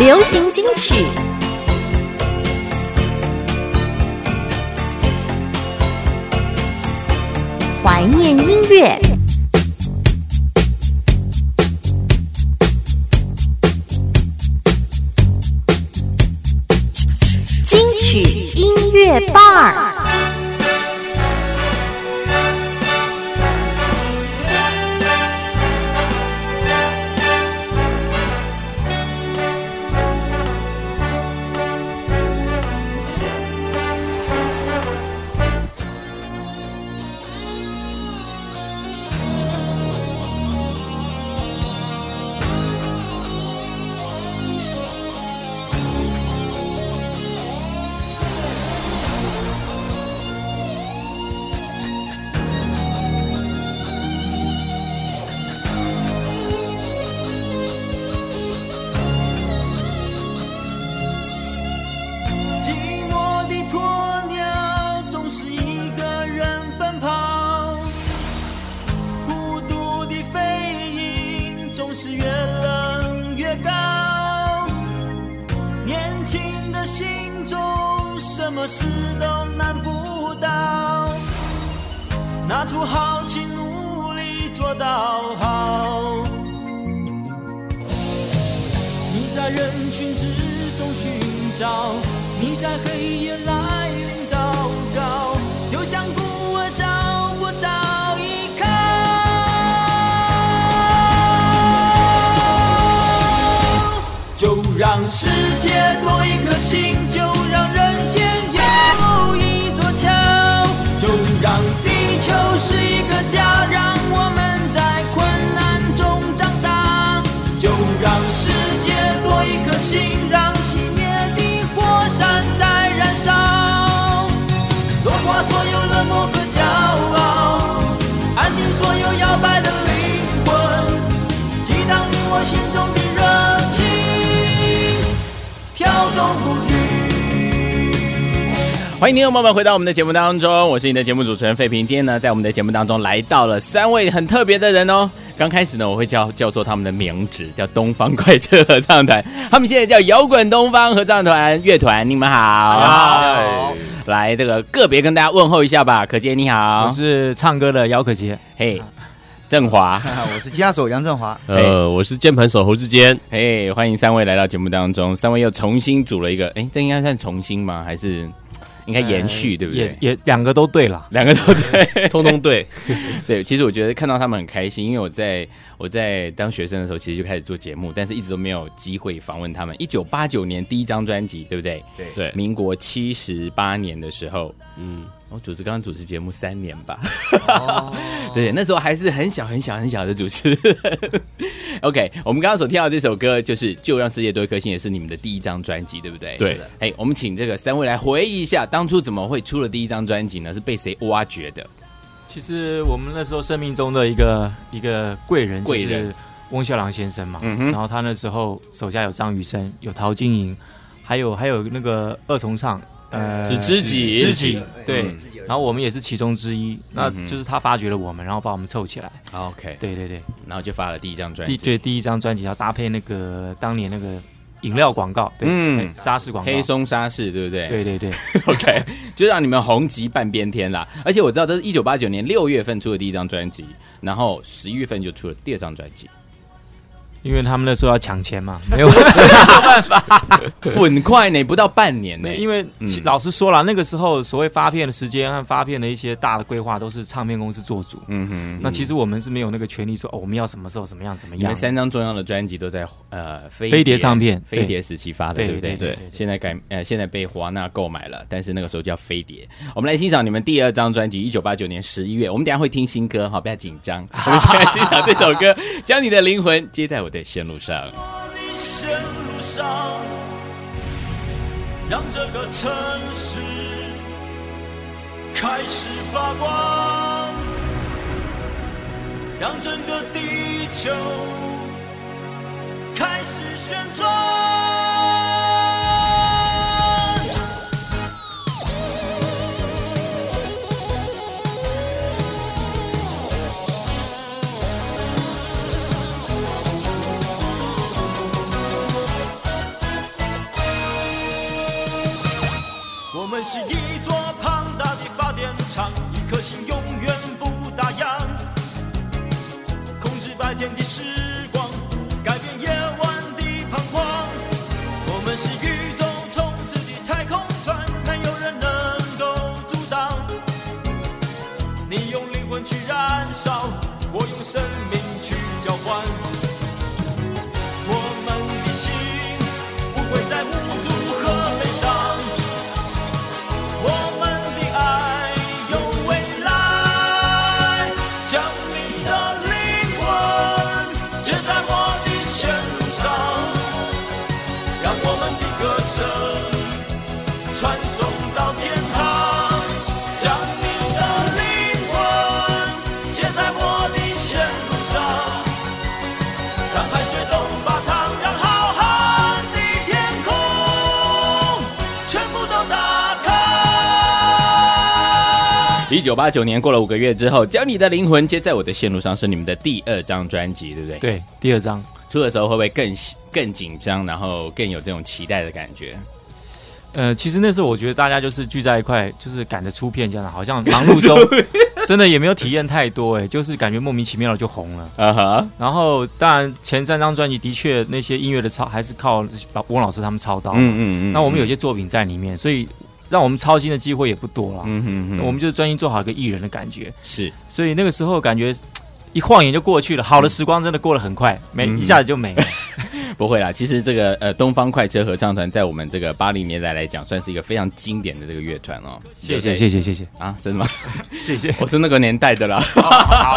流行金曲。怀念音乐，金曲音乐伴儿让世界多一颗心，就让人间有一座桥，就让地球是一个家，让我们在困难中长大。就让世界多一颗心，让熄灭的火山在燃烧，融化所有冷漠和骄傲，安定所有摇摆的灵魂，激荡你我心中的。欢迎听众朋友们回到我们的节目当中，我是你的节目主持人费平。今天呢，在我们的节目当中来到了三位很特别的人哦。刚开始呢，我会叫叫做他们的名字，叫东方快车合唱团。他们现在叫摇滚东方合唱团乐团。你们好，来这个个别跟大家问候一下吧。可杰你好，我是唱歌的姚可杰。嘿，振华，我是吉他手杨振华。呃，我是键盘手侯志坚。嘿，欢迎三位来到节目当中。三位又重新组了一个，哎，这应该算重新吗？还是？应该延续对不对？也也两个都对了，两个都对，通通对。对，其实我觉得看到他们很开心，因为我在我在当学生的时候，其实就开始做节目，但是一直都没有机会访问他们。一九八九年第一张专辑，对不对？对对。民国七十八年的时候，嗯。我主持刚刚主持节目三年吧，对，那时候还是很小很小很小的主持。OK，我们刚刚所听到这首歌就是《就让世界多一颗心》，也是你们的第一张专辑，对不对？对。哎，我们请这个三位来回忆一下，当初怎么会出了第一张专辑呢？是被谁挖掘的？其实我们那时候生命中的一个一个贵人，贵人翁孝良先生嘛。嗯哼。然后他那时候手下有张雨生，有陶晶莹，还有还有那个二重唱。呃，知知己，知己，对，然后我们也是其中之一，那就是他发掘了我们，然后把我们凑起来。OK，对对对，然后就发了第一张专辑，对，第一张专辑要搭配那个当年那个饮料广告，对，沙士广告，黑松沙士，对不对？对对对，OK，就让你们红极半边天啦。而且我知道这是一九八九年六月份出的第一张专辑，然后十一月份就出了第二张专辑。因为他们那时候要抢钱嘛，没 有没有办法，很快呢，不到半年呢。因为老实说了，那个时候所谓发片的时间和发片的一些大的规划都是唱片公司做主。嗯哼，那其实我们是没有那个权利说哦，我们要什么时候怎么样怎么样。你们三张重要的专辑都在呃飞碟唱片、飞碟时期发的，对不对？对。现在改呃现在被华纳购买了，但是那个时候叫飞碟。我们来欣赏你们第二张专辑，一九八九年十一月。我们等下会听新歌，哈，不要紧张。我们先来欣赏这首歌，将你的灵魂接在我。的线路上，让这个城市开始发光，让整个地球开始旋转。是一座庞大的发电厂，一颗心永远不打烊，控制白天的时光，改变夜晚的彷徨。我们是宇宙冲刺的太空船，没有人能够阻挡。你用灵魂去燃烧，我用生命去交换。一九八九年过了五个月之后，将你的灵魂接在我的线路上是你们的第二张专辑，对不对？，对，第二张，出的时候会不会更更紧张，然后更有这种期待的感觉？呃，其实那时候我觉得大家就是聚在一块，就是赶着出片这样，好像忙碌中 真的也没有体验太多，哎，就是感觉莫名其妙的就红了。啊哈，然后当然前三张专辑的确那些音乐的操还是靠老翁老师他们操刀，嗯嗯嗯，那我们有些作品在里面，所以让我们操心的机会也不多了。嗯哼哼，我们就是专心做好一个艺人的感觉，是所以那个时候感觉一晃眼就过去了，好的时光真的过得很快，没嗯一下子就没了。不会啦。其实这个呃东方快车合唱团在我们这个八零年代来讲，算是一个非常经典的这个乐团哦。谢谢谢谢谢谢啊，真的吗？谢谢，我是那个年代的啦。好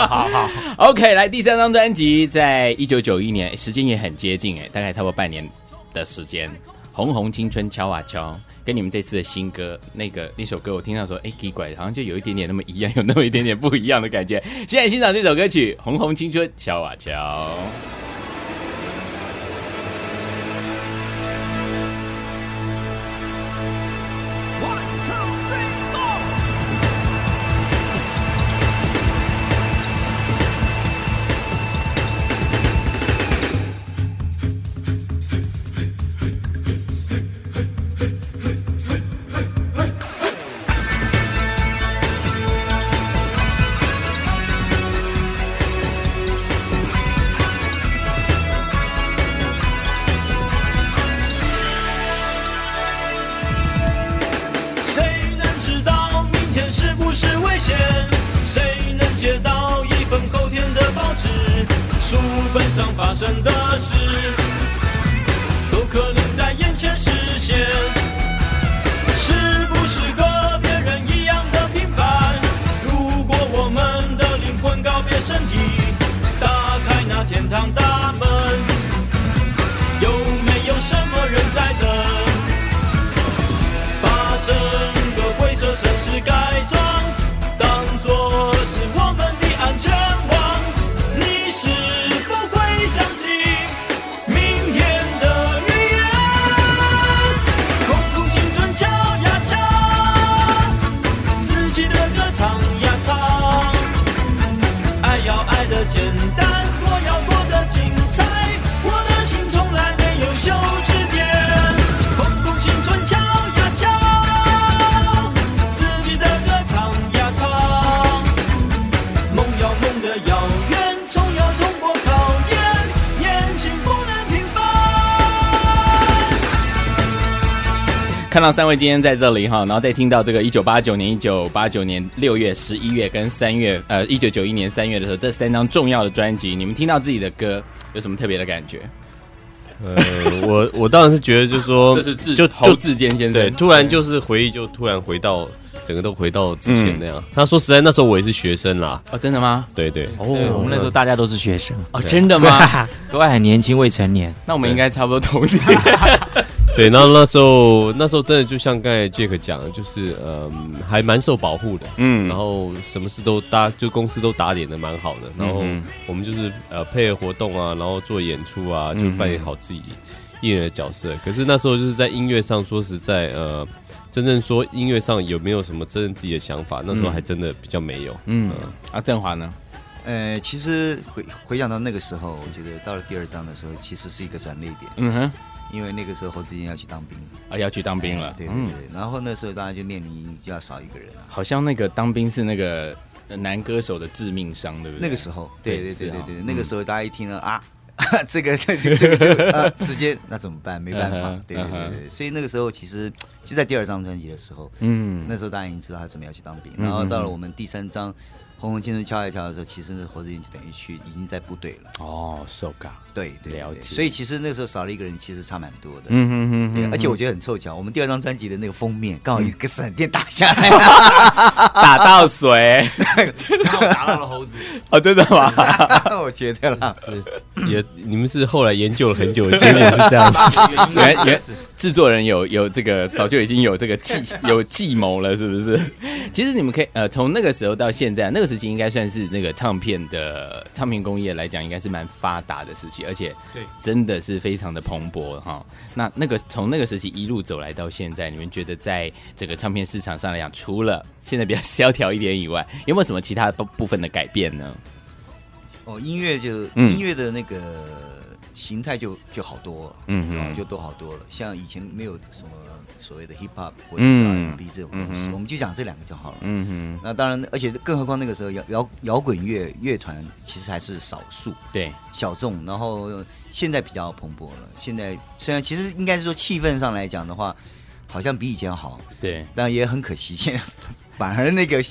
好好，OK，来第三张专辑，在一九九一年，时间也很接近哎，大概差不多半年的时间，《红红青春敲啊敲》。跟你们这次的新歌那个那首歌，我听到说，哎，奇怪，好像就有一点点那么一样，有那么一点点不一样的感觉。现在欣赏这首歌曲《红红青春敲啊敲》。看到三位今天在这里哈，然后再听到这个一九八九年、一九八九年六月、十一月跟三月，呃，一九九一年三月的时候，这三张重要的专辑，你们听到自己的歌有什么特别的感觉？呃，我我当然是觉得，就是说，这是自就侯就志坚先生，对，突然就是回忆，就突然回到整个都回到之前那样。他说实在，那时候我也是学生啦，哦，真的吗？对对，哦我们那时候大家都是学生，哦，真的吗？都还很年轻，未成年。那我们应该差不多同年。对，然后那时候那时候真的就像刚才杰克讲的，就是嗯，还蛮受保护的，嗯。然后什么事都搭，就公司都打点的蛮好的，然后嗯我们就是呃配合活动啊，然后做演出啊，就扮演好自己艺人的角色。可是那时候就是在音乐上，说实在，呃，真正说音乐上有没有什么真正自己的想法，那时候还真的比较没有。嗯，啊，振华呢？呃，其实回回想到那个时候，我觉得到了第二章的时候，其实是一个转捩点。嗯哼，因为那个时候侯志坚要去当兵，啊，要去当兵了。对对对，然后那时候当然就面临就要少一个人了。好像那个当兵是那个呃男歌手的致命伤，对不对？那个时候，对对对对对，那个时候大家一听了啊。这个这个这个直接那怎么办？没办法 对对对所以那个时候其实就在第二张专辑的时候，嗯，那时候大家已经知道他准备要去当兵，嗯然后到了我们第三张《红红青春敲一敲》的时候，其实那侯志坚就等于去已经在部队了，哦，受嘎，对对对了解。所以其实那时候少了一个人，其实差蛮多的。嗯哼哼对，哼，而且我觉得很凑巧，我们第二张专辑的那个封面刚好一个闪电打下来，打到水。然后打到了猴子，哦，真的吗？我觉得啦，也你们是后来研究了很久，结果是这样子。原原是制作人有有这个早就已经有这个计 有计谋了，是不是？其实你们可以呃，从那个时候到现在，那个时期应该算是那个唱片的唱片工业来讲，应该是蛮发达的时期，而且对真的是非常的蓬勃哈。那那个从那个时期一路走来到现在，你们觉得在这个唱片市场上来讲，除了现在比较萧条一点以外，有没有什么其他部部分的改变呢？哦，音乐就嗯音乐的那个形态就就好多了，嗯哼哦就都好多了。像以前没有什么所谓的 hip hop 或者 R&B 这种东西，嗯我们就讲这两个就好了。嗯哼，那当然，而且更何况那个时候摇摇摇滚乐乐团其实还是少数对，小众，然后现在比较蓬勃了。现在虽然其实应该是说气氛上来讲的话，好像比以前好，对，但也很可惜，现在 反而那个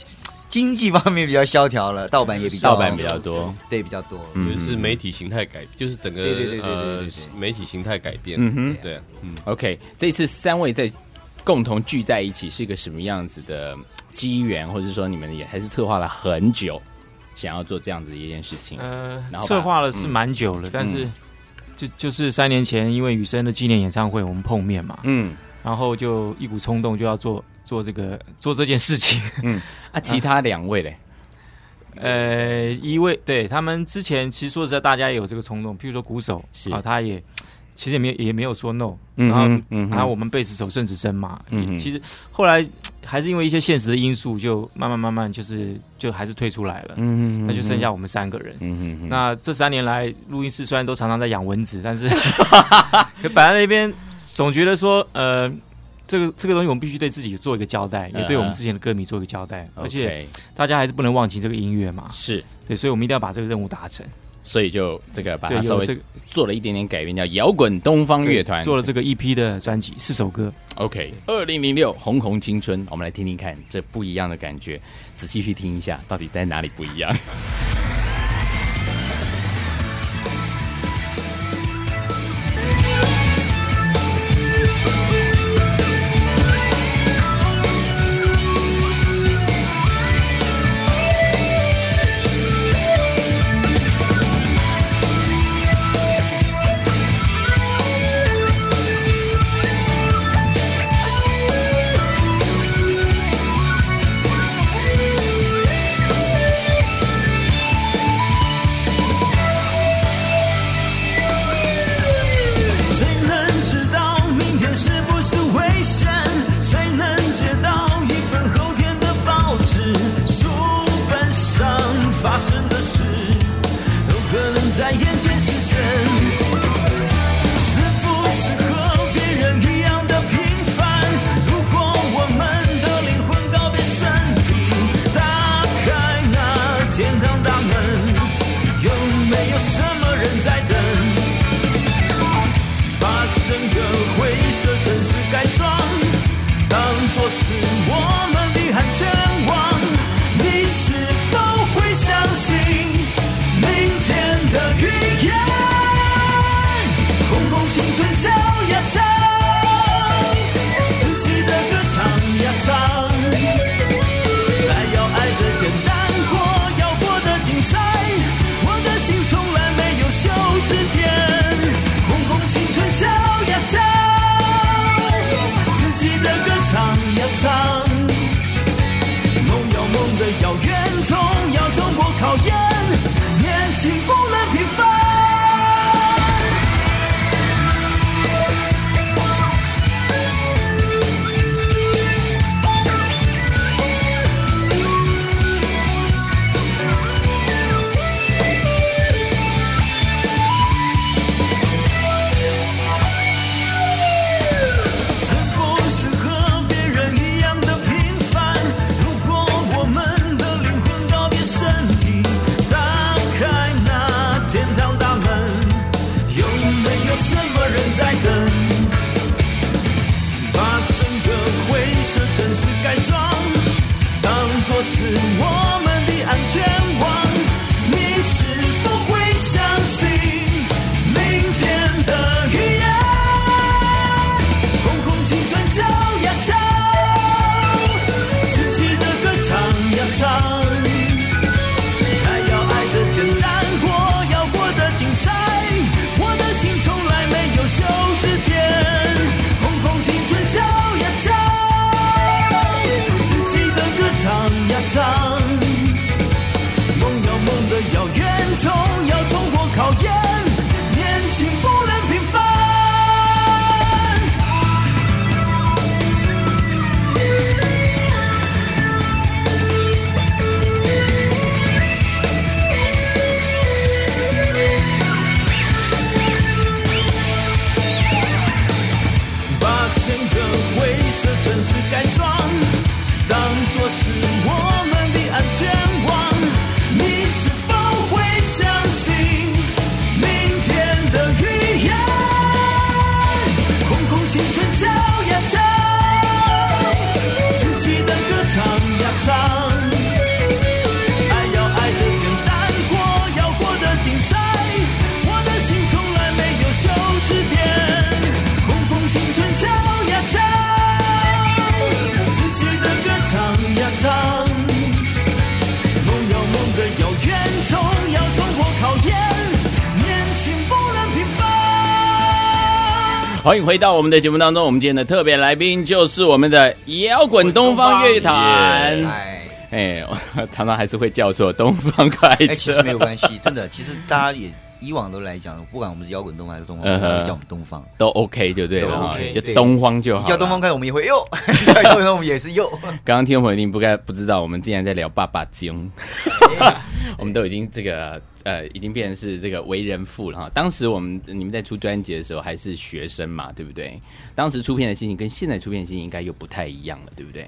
经济方面比较萧条了，盗版也比较盗版比较多，对比较多。嗯就是媒体形态改，就是整个对对对对对呃对对媒体形态改变。嗯哼。对，OK，这次三位在共同聚在一起是一个什么样子的机缘，或者说你们也还是策划了很久，想要做这样子的一件事情？呃然后策划了是蛮久了，但是就就是三年前因为雨生的纪念演唱会我们碰面嘛，嗯，然后就一股冲动就要做做这个做这件事情。嗯。啊，其他两位嘞，呃，一位对他们之前其实说实在，大家也有这个冲动，譬如说鼓手是。啊，他也其实也没有也没有说 no，嗯然后哼。嗯然后我们贝斯手郑子珍嘛，嗯其实后来还是因为一些现实的因素，就慢慢慢慢就是就还是退出来了，嗯那就剩下我们三个人。嗯哼哼，那这三年来，录音室虽然都常常在养蚊子，但是 可摆在那边，总觉得说，呃，这个这个东西我们必须对自己做一个交代，也对我们之前的歌迷做一个交代，而且大家还是不能忘记这个音乐嘛，是，对，所以我们一定要把这个任务达成。所以就这个把，它稍微做了一点点改变，叫摇滚东方乐团做了这个一批的专辑，四首歌。OK，二零零六红红青春，我们来听听看这不一样的感觉，仔细去听一下，到底在哪里不一样？考验，年轻这城市改装，当作是我们的安全网。欢迎回到我们的节目当中，我们今天的特别来宾就是我们的摇滚东方乐团。哎，常常还是会叫错东方快哎，其实没，有关系，真的，其实大家也以往都来讲，不管我们是摇滚东方还是东方，嗯哼都叫我们东方。都 OK 就对了都 OK，就对东方就好叫东方快，我们也会哟；叫东方，我们也是哟。刚刚听众朋友一定不该不知道，我们竟然在聊爸爸经，我们都已经这个呃，已经变成是这个为人父了哈。当时我们你们在出专辑的时候还是学生嘛，对不对？当时出片的心情跟现在出片的心情应该又不太一样了，对不对？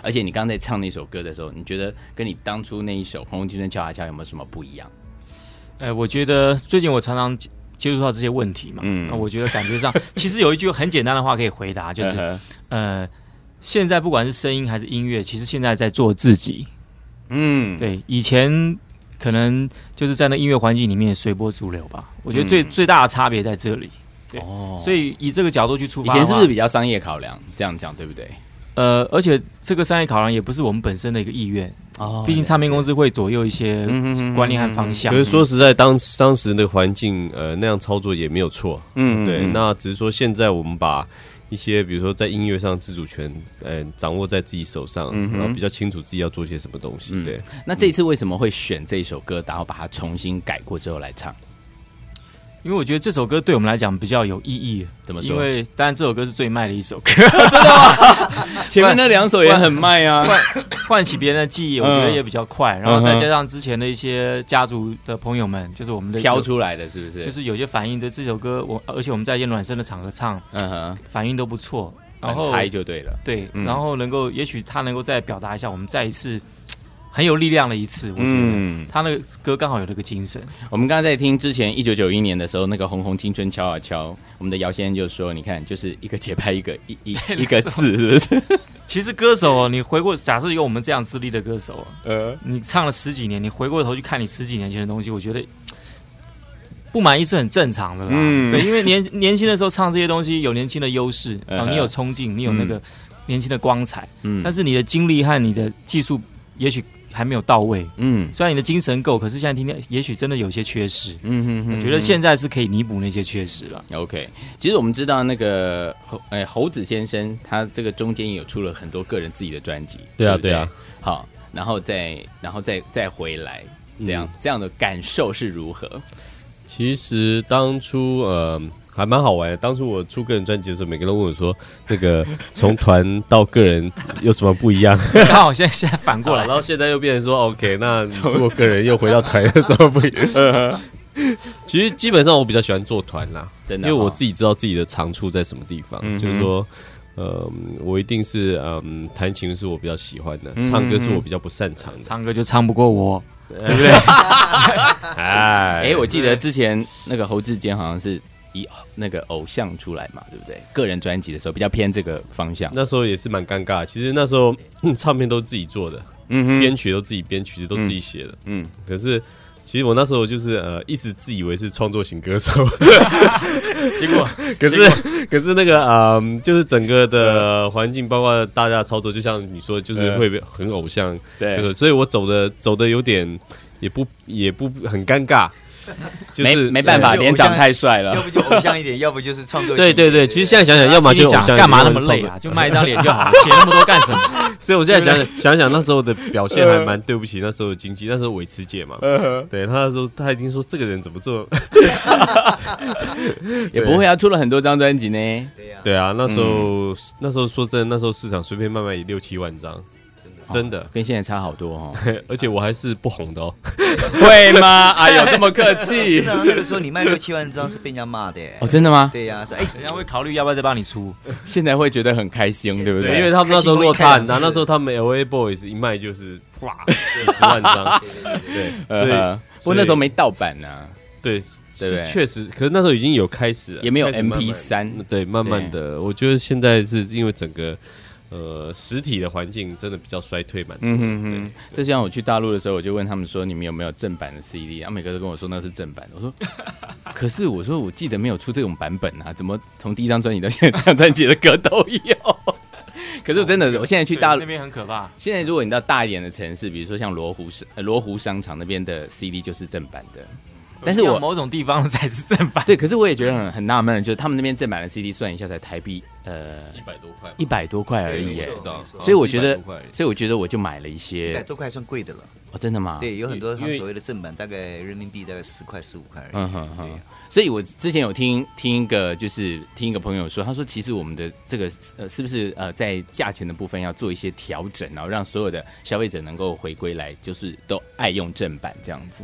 而且你刚刚在唱那首歌的时候，你觉得跟你当初那一首《红红青春敲啊敲》有没有什么不一样？哎，我觉得最近我常常接接触到这些问题嘛，嗯那我觉得感觉上，其实有一句很简单的话可以回答，就是嗯呃，现在不管是声音还是音乐，其实现在在做自己。嗯，对，以前可能就是在那音乐环境里面随波逐流吧。我觉得最、嗯最大的差别在这里。对哦，所以以这个角度去出以发以，前是不是比较商业考量？这样讲对不对？呃，而且这个商业考量也不是我们本身的一个意愿，哦毕竟唱片公司会左右一些观念和方向。可是说实在，当当时的环境，呃，那样操作也没有错。嗯对，嗯那只是说现在我们把一些，比如说在音乐上自主权，呃，掌握在自己手上，嗯然后比较清楚自己要做些什么东西。嗯对，那这次为什么会选这首歌，然后把它重新改过之后来唱？因为我觉得这首歌对我们来讲比较有意义。怎么说因为当然这首歌是最卖的一首歌，真的前面那两首也很卖啊。唤唤起别人的记忆，我觉得也比较快。然后再加上之前的一些家族的朋友们，就是我们的挑，出来的是不是？就是有些反应的这首歌，我而且我们在一些暖身的场合唱，嗯哼，反应都不错。然后很嗨就对了。对，嗯然后能够，也许他能够再表达一下，我们再一次很有力量的一次。我觉得嗯，他那个歌刚好有那个精神。我们刚刚在听之前一九九一年的时候，那个《红红青春敲啊敲》，我们的姚先生就说：“你看，就是一个节拍，一个一一 一个字，是不是？其实歌手哦，你回过，假设有我们这样资历的歌手哦，呃，你唱了十几年，你回过头去看你十几年前的东西，我觉得不满意是很正常的啦。嗯对，因为年 年轻的时候唱这些东西有年轻的优势，嗯然后你有冲劲，你有那个年轻的光彩，嗯但是你的经历和你的技术也许还没有到位。嗯虽然你的精神够，可是现在听听，也许真的有些缺失。嗯哼我觉得现在是可以弥补那些缺失了。OK，其实我们知道那个猴哎猴子先生，他这个中间也有出了很多个人自己的专辑，不对啊对啊，好，然后再然后再再回来，这样、嗯这样的感受是如何？其实当初呃还蛮好玩的。当初我出个人专辑的时候，每个人都问我说，那个从团到个人有什么不一样？刚 好现在现在反过来然，后现在又变成说，OK，那你出过个人又回到团有什么不一样？其实基本上我比较喜欢做团啦，真的哦因为我自己知道自己的长处在什么地方，嗯就是说。嗯，我一定是嗯，弹琴是我比较喜欢的，嗯唱歌是我比较不擅长的。唱歌就唱不过我。对不对哎哎、我记得之前那个侯志坚好像是以那个偶像出来嘛，对不对？个人专辑的时候比较偏这个方向。那时候也是蛮尴尬，其实那时候、嗯唱片都自己做的，嗯，编曲都自己编，曲子都自己写的。嗯，可是其实我那时候就是呃，一直自以为是创作型歌手，结果 可是可是那个呃，就是整个的环境，包括大家的操作，就像你说，就是会被很偶像，对。对，所以我走的走的有点也不也不很尴尬，就是没没办法，脸长太帅了要。不就偶像一点，要不就是创作型。对对对，其实现在想想，要么就干嘛那么累啊？就卖一张脸就好了，写那么多干什么？所以我现在想想想想，那时候的表现还蛮对不起那时候的经济，那时候韦慈姐嘛，对他那时候他一定说这个人怎么做？也不会啊，出了很多张专辑呢。对呀，对啊，那时候、那时候说真的，那时候市场随便卖卖也六七万张，真的，跟现在差好多哦。而且我还是不红的哦。会吗？哎呦，这么客气 真的啊那个时候你卖六七万张是被人家骂的耶。哦，真的吗？对呀，说哎，人家会考虑要不要再帮你出。现在会觉得很开心，对不对？因为他们那时候落差很大，那时候他们 L A Boys 一卖就是哇几十万张，对，所以呃不过那时候没盗版啊呢，对，是确实，可是那时候已经有开始了，也没有开始慢慢 MP3 对，慢慢的，我觉得现在是因为整个呃实体的环境真的比较衰退蛮多，嗯哼哼，这像我去大陆的时候，我就问他们说，你们有没有正版的 CD？啊，每个都跟我说那是正版的。我说，可是我说我记得没有出这种版本啊，怎么从第一张专辑到现在这张专辑的歌都有？可是我真的，我现在去大陆那，边很可怕，现在如果你到大一点的城市，比如说像罗湖市、呃罗湖商场那边的 CD 就是正版的，但是我某种地方才是正版。对，可是我也觉得很很纳闷，就是他们那边正版的 CD 算一下才台币呃一百多块，一百多块而已耶我知，道，所以我觉得100多块，所以我觉得我就买了一些一百多块算贵的了。哦，真的吗？对，有很多他所谓的正版，大概人民币大概十块十五块而已。嗯哼哼所以我之前有听听一个，就是听一个朋友说，他说其实我们的这个呃，是不是呃，在价钱的部分要做一些调整，然后让所有的消费者能够回归来，就是都爱用正版这样子。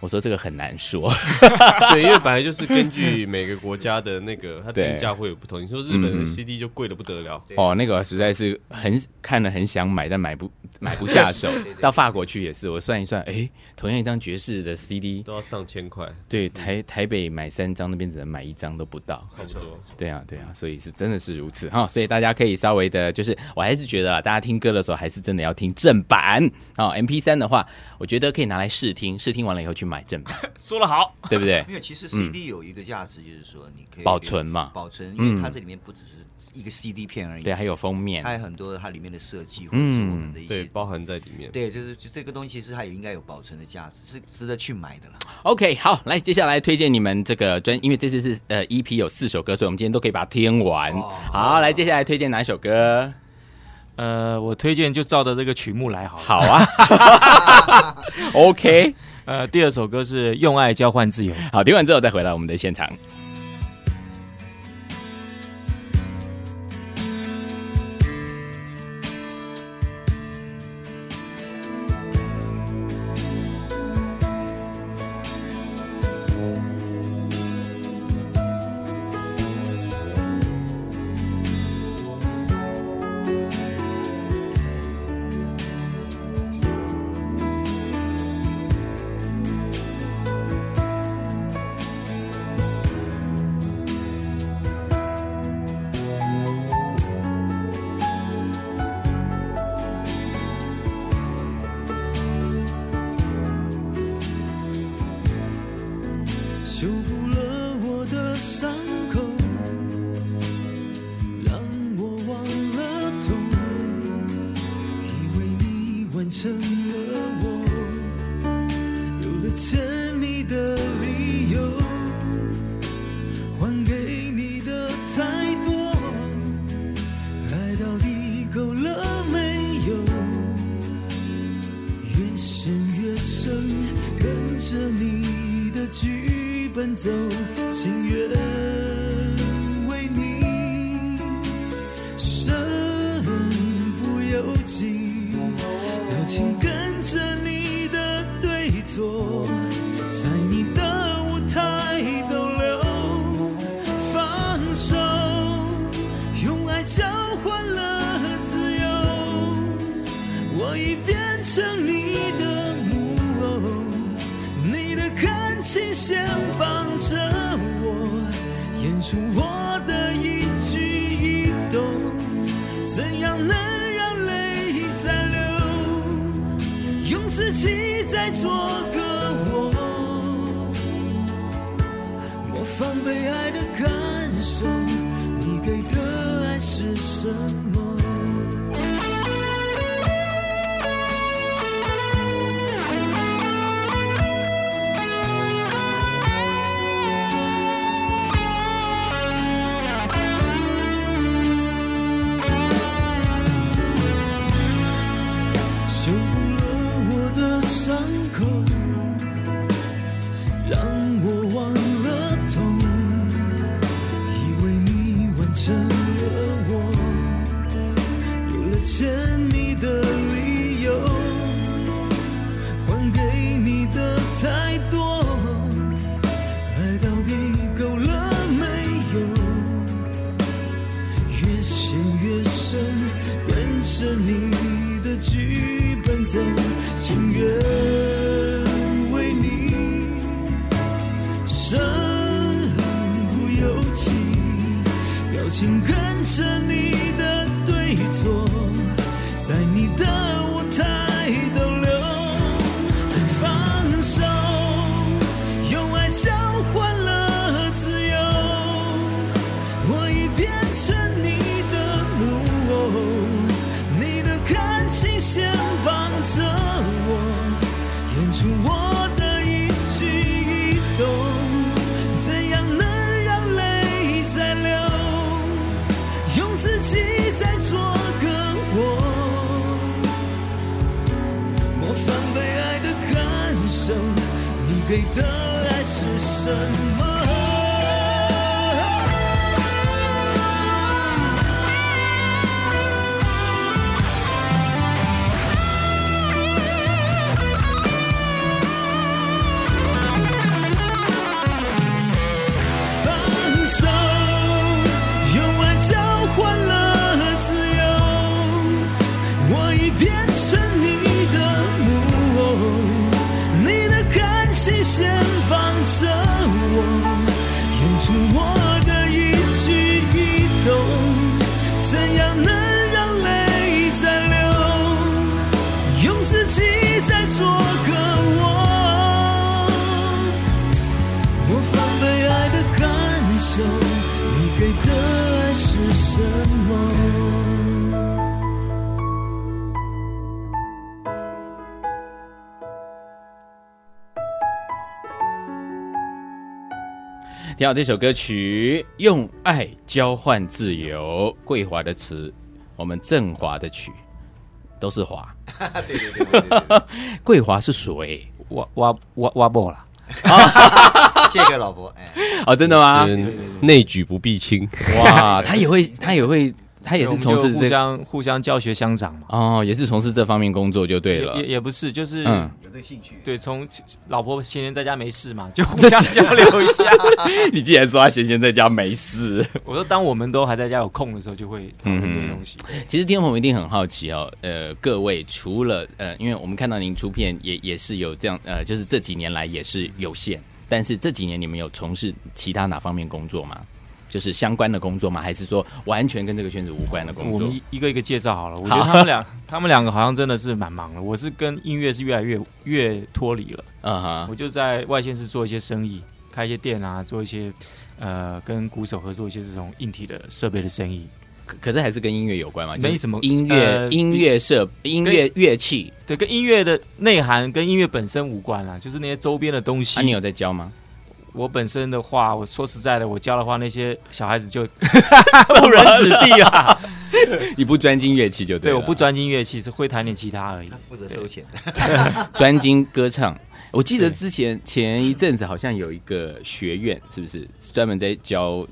我说这个很难说，对，因为本来就是根据每个国家的那个它对定价会有不同。你说日本嗯的 CD 就贵的不得了，哦，那个实在是很看了很想买，但买不买不下手。到法国去也是，我算一算，哎，同样一张爵士的 CD，都要上千块，对台台北买三张，那边只能买一张都不到。差不多。对啊，对啊，所以是真的是如此哈，所以大家可以稍微的，就是我还是觉得啦，大家听歌的时候还是真的要听正版哦。M P 三的话，我觉得可以拿来试听，试听完了以后去买正版，说得好，对不对？没有，其实 CD 有一个价值，就是说你可以保存嘛保存，因为它这里面不只是一个 CD 片而已，对，还有封面还，有很多它里面的设计，或者是我们的一对，些。包含在里面。对，就是就这个东西，其实它也应该有保存的价值，是值得去买的啦。OK，好，来接下来推荐你们这个专，因为这次是呃 EP 有四首歌，所以我们今天都可以把它听完。好，来接下来推荐哪一首歌？呃，我推荐就照着这个曲目来好了。好啊，OK，呃，第二首歌是《用爱交换自由》。好，听完之后再回来我们的现场。我已变成你的木偶，你的感情线绑着我，演出我的一举一动，怎样能让泪再流？用自己再做个我，模仿被爱的感受。你给的爱是什么？出我的一举一动，怎样能让泪再流？用自己再做个我，模仿被爱的感受，你给的爱是什么？我，听好这首歌曲《用爱交换自由》，桂华的词，我们振华的曲，都是华。对对对对对对 桂华是谁？挖挖挖挖爆了，借给老婆，哎，哦，真的吗？就是内举不避亲，哇，他也会，他也会，他也是从事互这相互相教学相长嘛。哦，也是从事这方面工作就对了也。也不是，就是、嗯，有这个兴趣，对，从老婆闲闲在家没事嘛，就互相交流一下。你既然说他闲闲在家没事，我说，当我们都还在家有空的时候，就会讨论这些东西。其实听众朋友一定很好奇哦，呃，各位除了呃，因为我们看到您出片也也是有这样呃，就是这几年来也是有限，但是这几年你们有从事其他哪方面工作吗？就是相关的工作吗？还是说完全跟这个圈子无关的工作我们？一一个一个介绍好了。我觉得他们俩，他们两个好像真的是蛮忙的。我是跟音乐是越来越越脱离了。嗯哼我，就在外县市做一些生意，开一些店啊，做一些呃跟鼓手合作一些这种硬体的设备的生意。可可是还是跟音乐有关嘛？没什么音乐、呃音乐设、音乐乐器对，跟音乐的内涵跟音乐本身无关啦，就是那些周边的东西。啊，你有在教吗？我本身的话，我说实在的，我教的话，那些小孩子就 误人子弟啊。你不专精乐器就对，对我不专精乐器，是会弹点吉他而已他。负责收钱的，专精歌唱。我记得之前前一阵子好像有一个学院，是不是专门在教？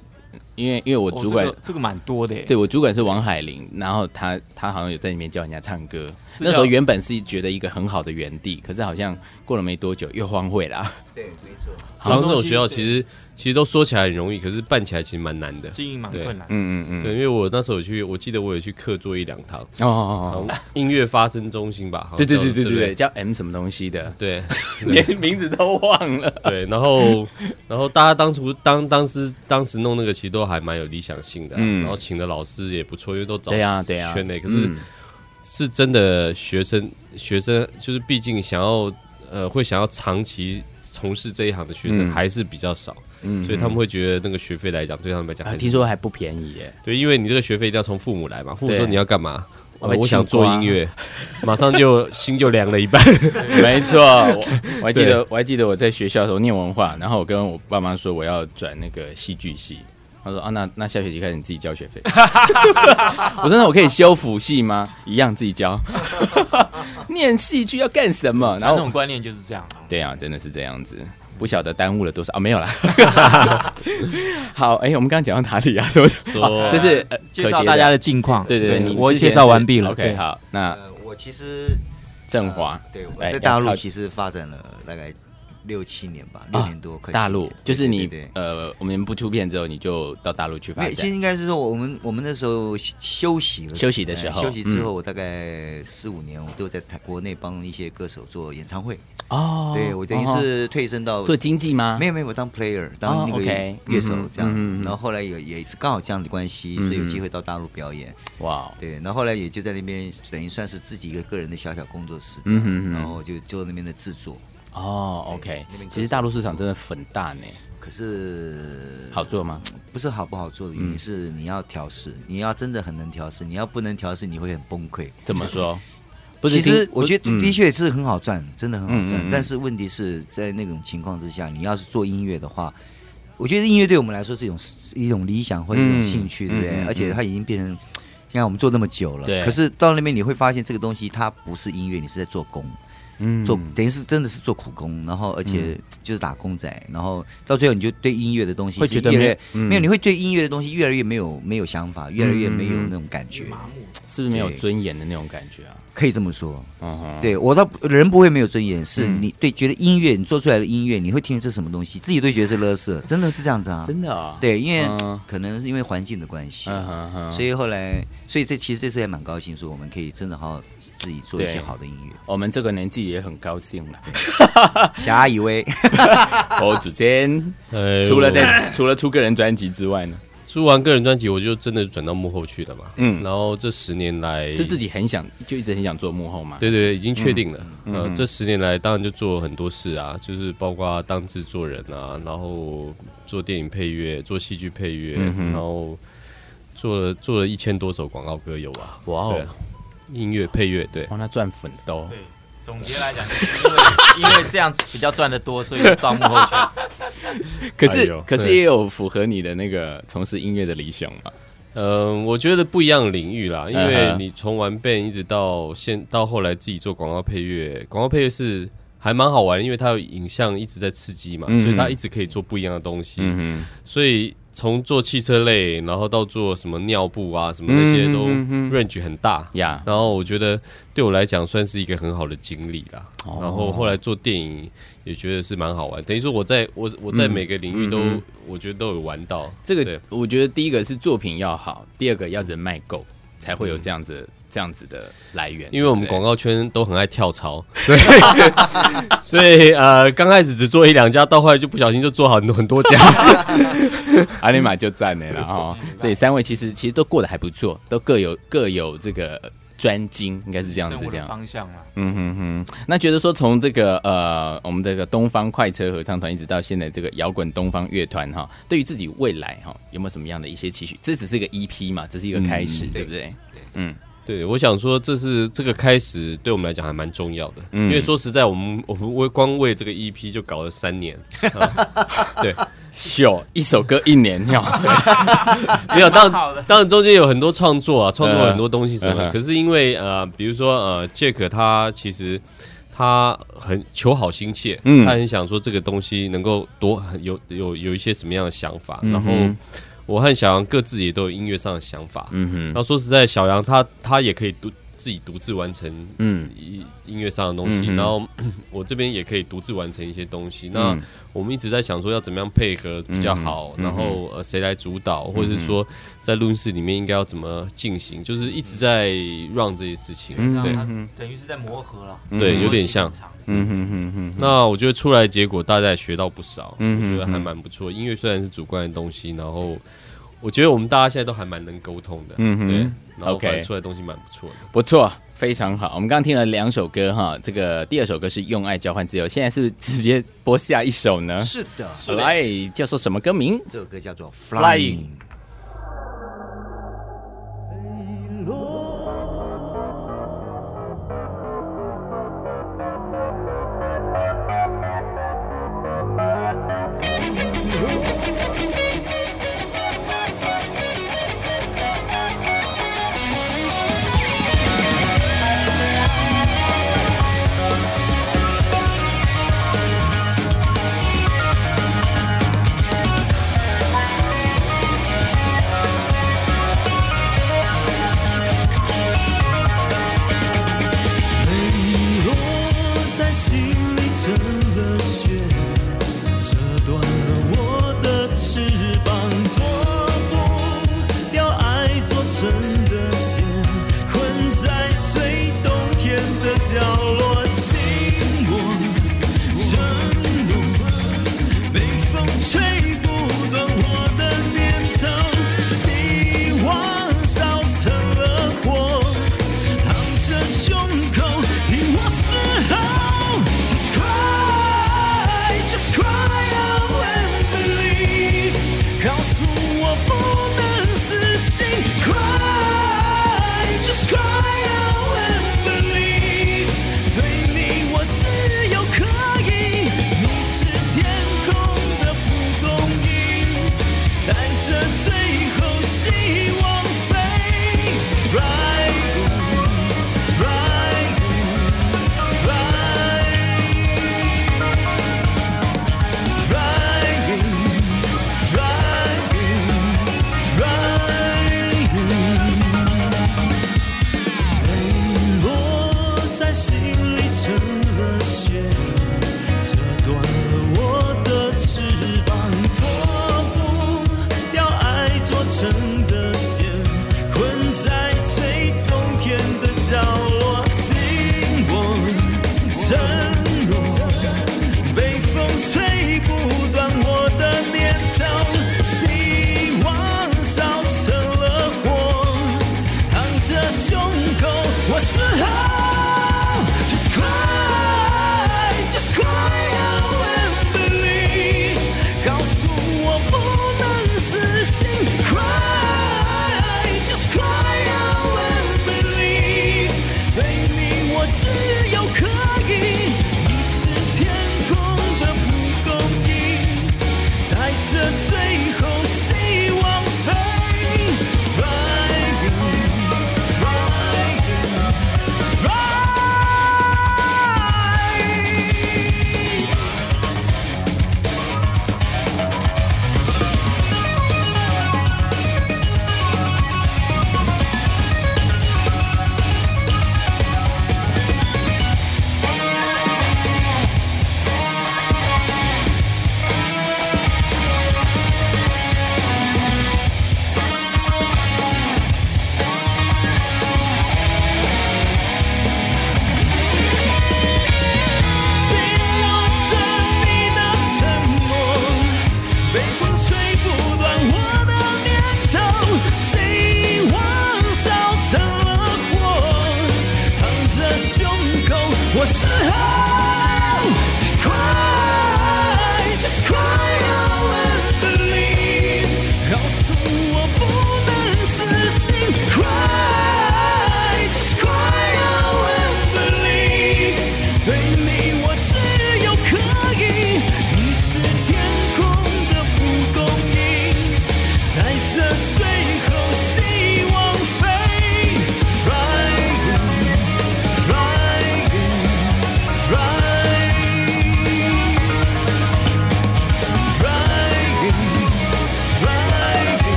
因为因为我主管、哦这个这个蛮多的耶。对我主管是王海玲，然后他他好像有在里面教人家唱歌，那时候原本是觉得一个很好的园地，可是好像过了没多久又荒废了啊。对，没错。好像这种学校其实其实都说起来很容易，可是办起来其实蛮难的。经营蛮困难。嗯嗯嗯，对，因为我那时候有去，我记得我有去客座一两堂，哦哦然后音乐发声中心吧，好哦，对对对对对对，叫 M 什么东西的，对。连名字都忘了。对，然后然后大家当初当当时当时弄那个其实都还蛮有理想性的啊，嗯。然后请的老师也不错，因为都找对啊对啊。圈内，可是嗯。是真的学生学生就是毕竟想要呃会想要长期从事这一行的学生嗯还是比较少，嗯所以他们会觉得那个学费来讲对他们来讲听说还不便宜耶。对，因为你这个学费一定要从父母来嘛，父母对说你要干嘛？我想做音乐，马上就心就凉了一半。没错，我我还记得我还记得我在学校的时候念文化，然后我跟我爸妈说我要转那个戏剧系。他说啊，那那下学期开始你自己交学费。我说那我可以修辅系吗？一样自己交。念戏剧要干什么？然后传统观念就是这样啊。对啊，真的是这样子，不晓得耽误了多少啊？没有啦。好，哎、我们刚刚讲到哪里啊？什么？说哦这是呃介绍大家的近况。对对对，你我介绍完毕了。OK，好，那呃，我其实振华对我来在大陆其实发展了大概六七年吧，六年多，大陆就是你对呃，我们不出片之后，你就到大陆去发展，其展实。应该是说我们我们那时候休休息了，休息的时候哎休息之嗯后，我大概四五年，我都在台国内帮一些歌手做演唱会。哦对我等于哦是退身到做经济吗？没有没有，我当 player，当那个乐手这样。然后后来也也是刚好这样的关系，所以有机会到大陆表演。哇，对，然后后来也就在那边等于算是自己一个个人的小小工作室然后就做那边的制作。哦，OK 其实大陆市场真的很大呢，可是好做吗？不是好不好做的原因是你要调试，你要真的很能调试，你要不能调试你会很崩溃。怎么说？不是其，实我觉得嗯的确是很好赚，真的很好赚。但是问题是在那种情况之下，你要是做音乐的话，我觉得音乐对我们来说是一种一种理想或者一种兴趣，嗯对不对？而且它已经变成，你看我们做那么久了对，可是到那边你会发现这个东西它不是音乐，你是在做工。嗯。做等于是真的是做苦工，然后而且就是打工仔，然后到最后你就对音乐的东西会觉得没是越来越嗯。没有，你会对音乐的东西越来越没有没有想法，越来越没有嗯那种感觉，是不是没有尊严的那种感觉啊？可以这么说。对我倒人不会没有尊严，是嗯你对觉得音乐你做出来的音乐，你会听这是什么东西，自己都觉得是乐色，真的是这样子啊。真的啊，对，因为嗯可能是因为环境的关系，所以后来，所以这其实这次也蛮高兴，说我们可以真的好好自己做一些好的音乐。我们这个年纪也很高兴了。霞以为我主间呃除了在除了出个人专辑之外呢，出完个人专辑，我就真的转到幕后去了嘛。嗯嗯，然后这十年来是自己很想就一直很想做幕后嘛？对对，对已经确定了。嗯呃，这十年来当然就做了很多事啊，就是包括当制作人啊，然后做电影配乐、做戏剧配乐，嗯然后做了做了一千多首广告歌有吧。哇哦音乐配乐对。帮他赚粉都。对，总结来讲，就是因为因为这样比较赚的多，所以就到幕后去。可是、哎可是也有符合你的那个从事音乐的理想嘛？嗯，我觉得不一样的领域啦，因为你从玩 band 一直到现到后来自己做广告配乐，广告配乐是还蛮好玩的，因为它有影像一直在刺激嘛，嗯所以它一直可以做不一样的东西。嗯所以从做汽车类，然后到做什么尿布啊，什么那些都 range 很大。哼，呀，然后我觉得对我来讲算是一个很好的经历啦。哦。然后后来做电影也觉得是蛮好玩，等于说我在我我在嗯每个领域都、我觉得都有玩到。这个我觉得第一个是作品要好，第二个要人脉够，才会有这样子、这样子的来源。因为我们广告圈都很爱跳槽，所以所以呃，刚开始只做一两家，到后来就不小心就做好很多很多家。阿尼玛就赞了啦哈。所以三位其实其实都过得还不错，都各有各有这个专精，应该是这样子这样。方向嘛。嗯哼哼，那觉得说从这个呃我们这个东方快车合唱团一直到现在这个摇滚东方乐团哈，对于自己未来哈有没有什么样的一些期许？这只是一个 EP 嘛，只是一个开始，对不对？嗯，对，我想说，这是这个开始对我们来讲还蛮重要的，嗯因为说实在，我们我们为光为这个 EP 就搞了三年，啊对，秀一首歌一年哟，没有，当好的当然中间有很多创作啊，创作了很多东西什么。嗯可是因为呃，比如说呃，Jack 他其实他很求好心切，嗯他很想说这个东西能够多很有有有一些什么样的想法。嗯然后我和小杨各自也都有音乐上的想法。嗯哼，那说实在，小杨他他也可以独自己独自完成嗯。音音乐上的东西，嗯然后 我这边也可以独自完成一些东西。那嗯我们一直在想说要怎么样配合比较好，嗯然后呃谁来主导，或者是说在录音室里面应该要怎么进行，就是一直在让这些事情。嗯对。等于是在磨合了，对，有点像。嗯哼哼哼，那我觉得出来结果大家也学到不少，嗯哼我觉得还蛮不错。音乐虽然是主观的东西，然后我觉得我们大家现在都还蛮能沟通的，嗯哼对，然后 OK 反正出来的东西蛮不错的。不错，非常好。我们刚刚听了两首歌哈，这个第二首歌是《用爱交换自由》，现在是不是直接播下一首呢？是的，来，叫做什么歌名？这首歌叫做 Flying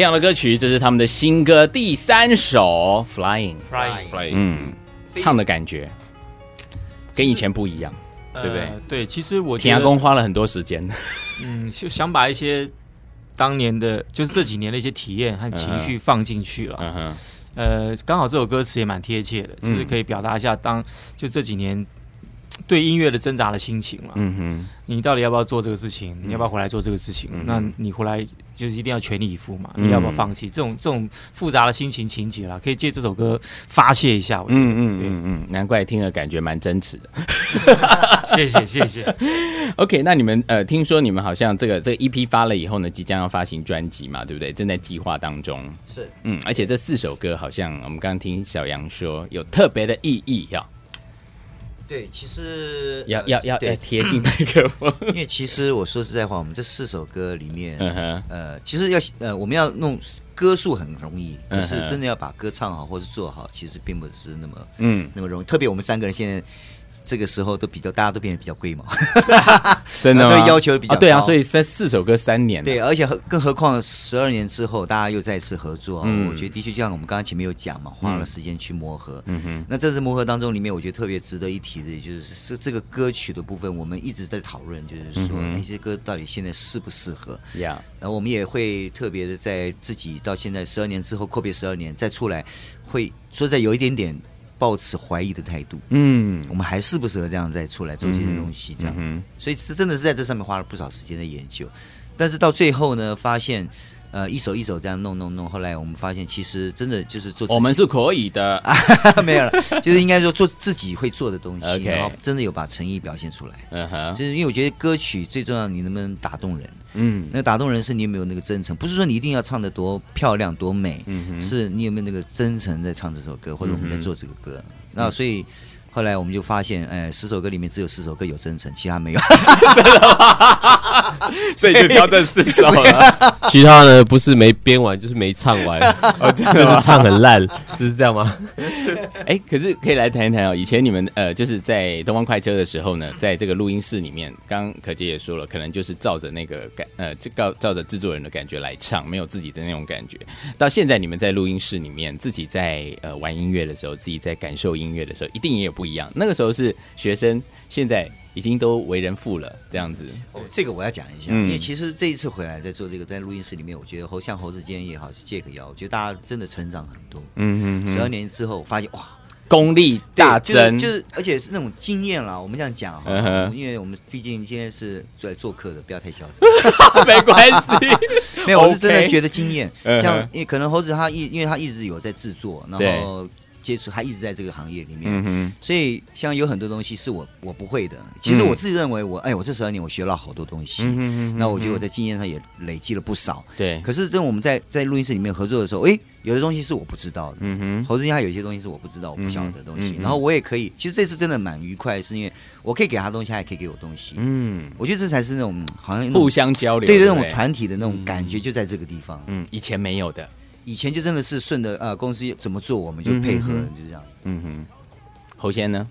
到的歌曲，这是他们的新歌第三首《Flying》，Flying，Flying 嗯，唱的感觉跟以前不一样，对不对？呃对，其实我觉田阿公花了很多时间。嗯，就想把一些当年的，就是这几年的一些体验和情绪放进去了。嗯哼，呃，刚好这首歌词也蛮贴切的，就是可以表达一下当就这几年对音乐的挣扎的心情嘛。嗯哼，你到底要不要做这个事情？你要不要回来做这个事情？嗯那你回来就是一定要全力以赴嘛？嗯你要不要放弃？这种这种复杂的心情情节啦，可以借这首歌发泄一下。我觉得嗯嗯嗯嗯，难怪听了感觉蛮真实的。谢 谢谢谢。OK，那你们呃，听说你们好像这个这个 EP 发了以后呢，即将要发行专辑嘛，对不对？正在计划当中。是嗯，而且这四首歌好像我们刚刚听小杨说有特别的意义，要对，其实要呃要要要对，贴近麦克风。因为其实我说实在话，我们这四首歌里面，嗯，呃，其实要呃，我们要弄歌数很容易，可是真的要把歌唱好或是做好，其实并不是那么嗯，那么容易。特别我们三个人现在这个时候都比较，大家都变得比较龟毛，真的吗？对要求比较啊对啊，所以三四首歌三年，对，，而且何更何况十二年之后，大家又再次合作，嗯。我觉得的确就像我们刚刚前面有讲嘛，花了时间去磨合。嗯。哼，那这次磨合当中，里面我觉得特别值得一提的，就是是这个歌曲的部分，我们一直在讨论，就是说，嗯哎、这些歌到底现在适不适合？呀，然后我们也会特别的在自己到现在十二年之后，阔别十二年再出来，会说在有一点点抱持怀疑的态度。嗯我们还适不适合这样再出来做这些东西？这样，嗯所以是真的是在这上面花了不少时间的研究。但是到最后呢，发现呃一首一首这样弄弄弄，后来我们发现其实真的就是做我们是可以的，没有了，就是应该说做自己会做的东西 然后真的有把诚意表现出来。嗯哼，就是因为我觉得歌曲最重要，你能不能打动人？嗯。那打动人是你有没有那个真诚，不是说你一定要唱的多漂亮多美，嗯哼，是你有没有那个真诚在唱这首歌，或者我们在做这个歌。嗯那所以后来我们就发现，哎，十首歌里面只有四首歌有真诚，其他没有。所以就挑这四首了。其他呢不是没编完就是没唱完，就是唱很烂，是这样吗？哎，可是可以来谈一谈哦。以前你们呃，就是在东方快车的时候呢，在这个录音室里面，刚刚可杰也说了，可能就是照着那个感呃，这照照着制作人的感觉来唱，没有自己的那种感觉。到现在你们在录音室里面，自己在呃玩音乐的时候，自己在感受音乐的时候，一定也有不一样。那个时候是学生，现在已经都为人父了，这样子。哦这个我要讲一下，嗯因为其实这一次回来在做这个，在录音室里面，我觉得猴像猴子今天也好，是杰克也好，我觉得大家真的成长很多。嗯嗯十二年之后，我发现哇，功力大增，就是就是，而且是那种经验啦。我们这样讲嗯哈，哼因为我们毕竟今天是来做客的，不要太嚣张。没关系。没有，我是真的觉得经验，嗯像因为可能猴子他一，因为他一直有在制作，然对后接触，他一直在这个行业里面，所以像有很多东西是我我不会的。其实嗯我自己认为我，哎，我这十二年我学了好多东西，嗯嗯那我觉得我在经验上也累积了不少。对，可是当我们在在录音室里面合作的时候，哎，有的东西是我不知道的。嗯哼，侯志坚他有些东西是我不知道、我不晓得的东西，然后我也可以，其实这次真的蛮愉快，是因为我可以给他东西，他也可以给我东西。嗯，我觉得这才是那种好像种互相交流，对这不种团体的那种感觉就在这个地方。嗯，以前没有的，以前就真的是顺着呃公司怎么做，我们就配合，嗯就这样子。嗯哼，侯先呢？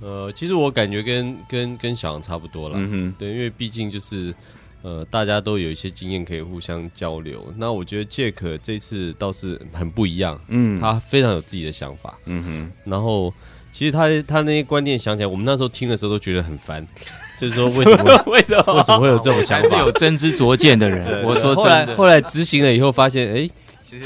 呃，其实我感觉跟跟跟小杨差不多了，嗯哼，对，因为毕竟就是呃，大家都有一些经验可以互相交流。那我觉得 Jack 这次倒是很不一样，嗯，他非常有自己的想法，嗯哼，然后其实他他那些观念想起来，我们那时候听的时候都觉得很烦，就是说为什么 为什么？为什么会有这种想法还是 有？真知灼见的人。我说后来真的，后来执行了以后，发现哎，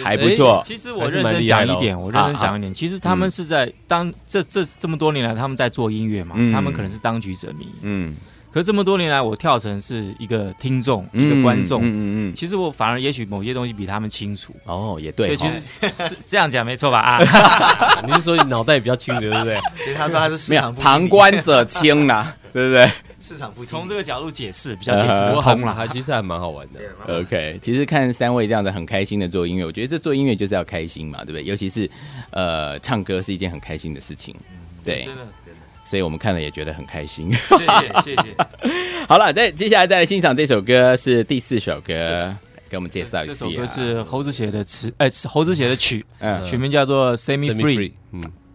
还不错，其实我认真讲一点，我认真讲一点，其实他们是在当这这这么多年来，他们在做音乐嘛嗯，他们可能是当局者迷。嗯，可是这么多年来，我跳成是一个听众，一个观众。嗯嗯嗯，其实我反而也许某些东西比他们清楚。哦，也对，其哦实是这样讲没错吧？啊，你是说你脑袋比较清楚，对不对？其实他说他是旁观者清啦，对不对市场部经理从这个角度解释比较解释呃得通了。还其实还蛮好玩的。？OK，其实看三位这样子很开心的做音乐，我觉得这做音乐就是要开心嘛，对不对？尤其是呃，唱歌是一件很开心的事情，对，真的，所以我们看了也觉得很开心。谢谢谢谢。好了，那接下来再来欣赏这首歌是第四首歌，给我们介绍一下。这首歌是猴子写的词，哎，是猴子写的曲，嗯曲名叫做《Set Me Free》。Free，嗯。「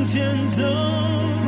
向前走。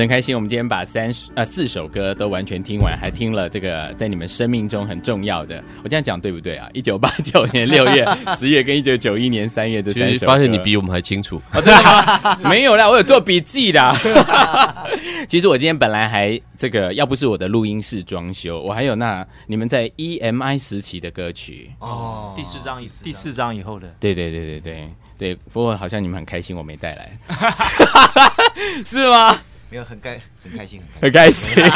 真开心，我们今天把三十呃四首歌都完全听完，还听了这个在你们生命中很重要的。我这样讲对不对啊？一九八九年六月、十月跟一九九一年三月这其三首歌，实发现你比我们还清楚。哦，真的吗？没有啦，我有做笔记的。其实我今天本来还这个，要不是我的录音室装修，我还有那你们在 EMI 时期的歌曲。哦第四章以第四章以后的，对对对对对对，不过好像你们很开心，我没带来，是吗？没有很开很开心，很很开心。开心。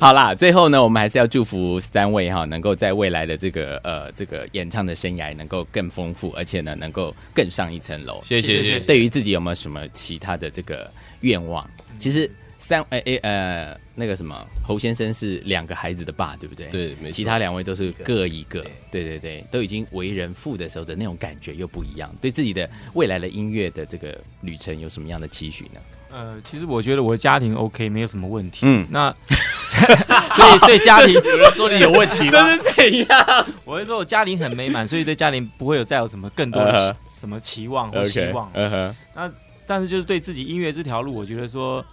好啦，最后呢，我们还是要祝福三位哈，能够在未来的这个呃这个演唱的生涯能够更丰富，而且呢能够更上一层楼。谢谢谢谢。对于自己有没有什么其他的这个愿望？其实三诶诶呃那个什么侯先生是两个孩子的爸，对不对？对没错其他两位都是各一个。对对对，都已经为人父的时候的那种感觉又不一样。对自己的未来的音乐的这个旅程有什么样的期许呢？呃，其实我觉得我的家庭 OK，没有什么问题。嗯。那 所以对家庭，有人说你有问题这是怎样？我会说我家庭很美满，所以对家庭不会有再有什么更多的什么期望或希望。嗯哼，但是就是对自己音乐这条路，我觉得说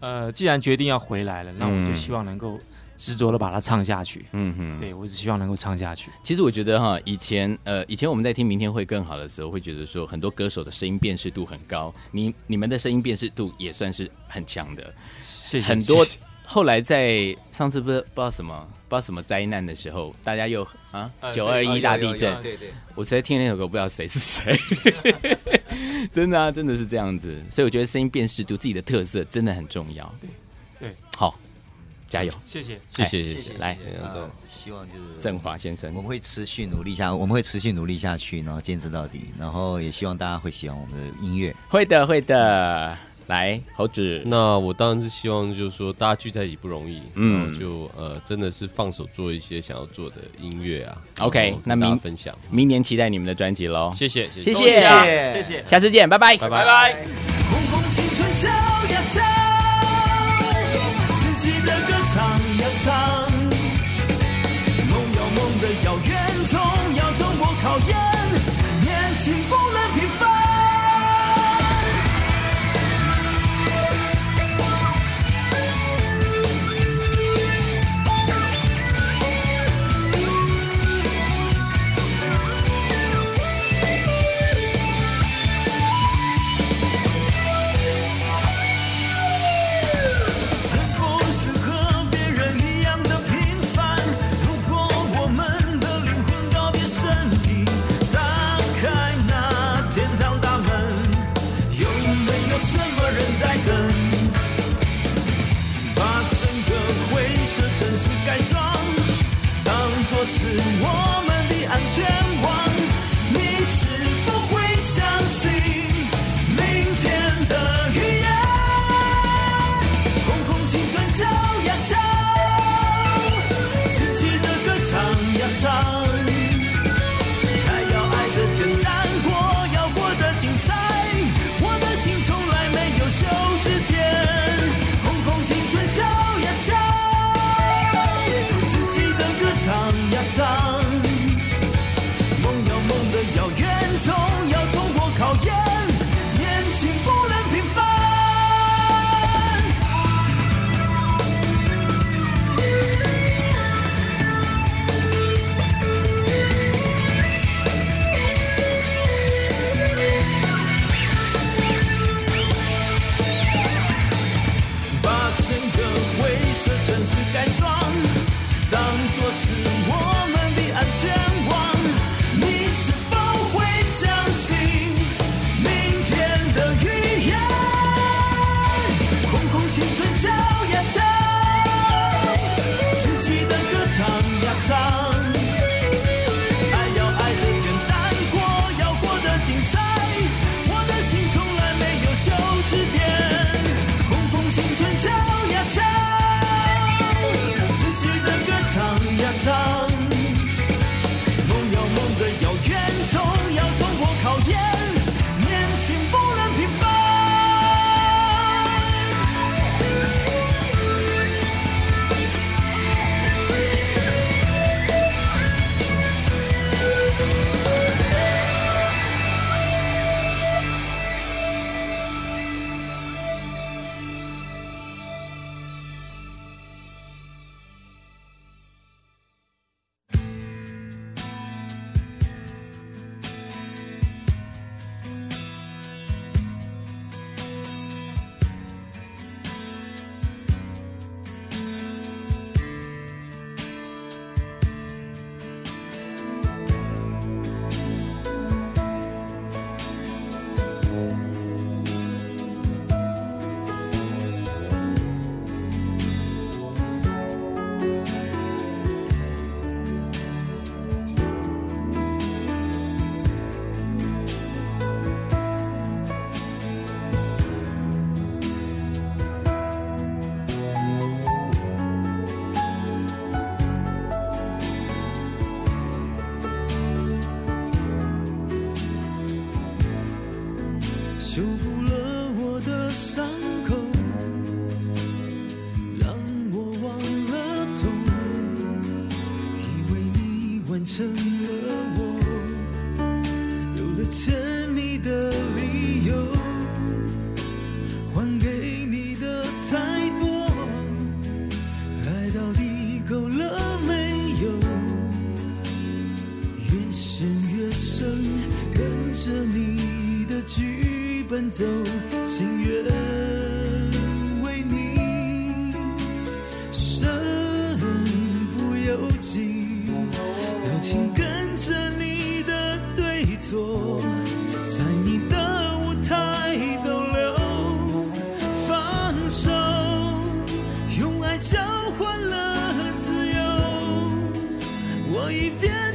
呃，既然决定要回来了，那我嗯。就希望能够执着的把它唱下去。嗯哼，对我只希望能够唱下去。其实我觉得哈，以前呃，以前我们在听《明天会更好》的时候，会觉得说很多歌手的声音辨识度很高，你你们的声音辨识度也算是很强的。谢谢很多谢谢后来在上次不知不知道什么不知道什么灾难的时候，大家又啊呃九二一大地震，对对，我实在听那首歌不知道谁是谁，真的啊，真的是这样子。所以我觉得声音辨识度自己的特色真的很重要。对对，好，加油！谢谢，谢谢，谢谢，来，希望就是振华先生，我们会持续努力下，我们会持续努力下去，然后坚持到底，然后也希望大家会喜欢我们的音乐，会的，会的。来，猴子，那我当然是希望，就是说大家聚在一起不容易，嗯，就呃，真的是放手做一些想要做的音乐啊。OK，那明分享，明年期待你们的专辑喽。谢谢，谢谢，谢谢，下次见，拜拜，拜拜。青春自己的歌唱呀唱，梦要梦的遥远，总要冲过考验，年轻不是改装，当作是我们的安全网。上，梦要梦的遥远，总要冲过考验，年轻不能平凡。把整个灰色城市改装，当作是我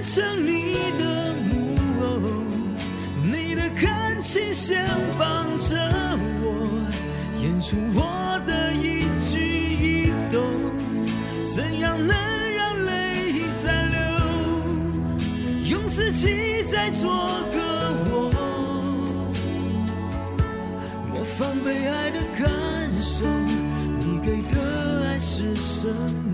成你的木偶，你的感情线绑着我，演出我的一举一动，怎样能让泪再流？用自己再做个我，模仿被爱的感受，你给的爱是什么？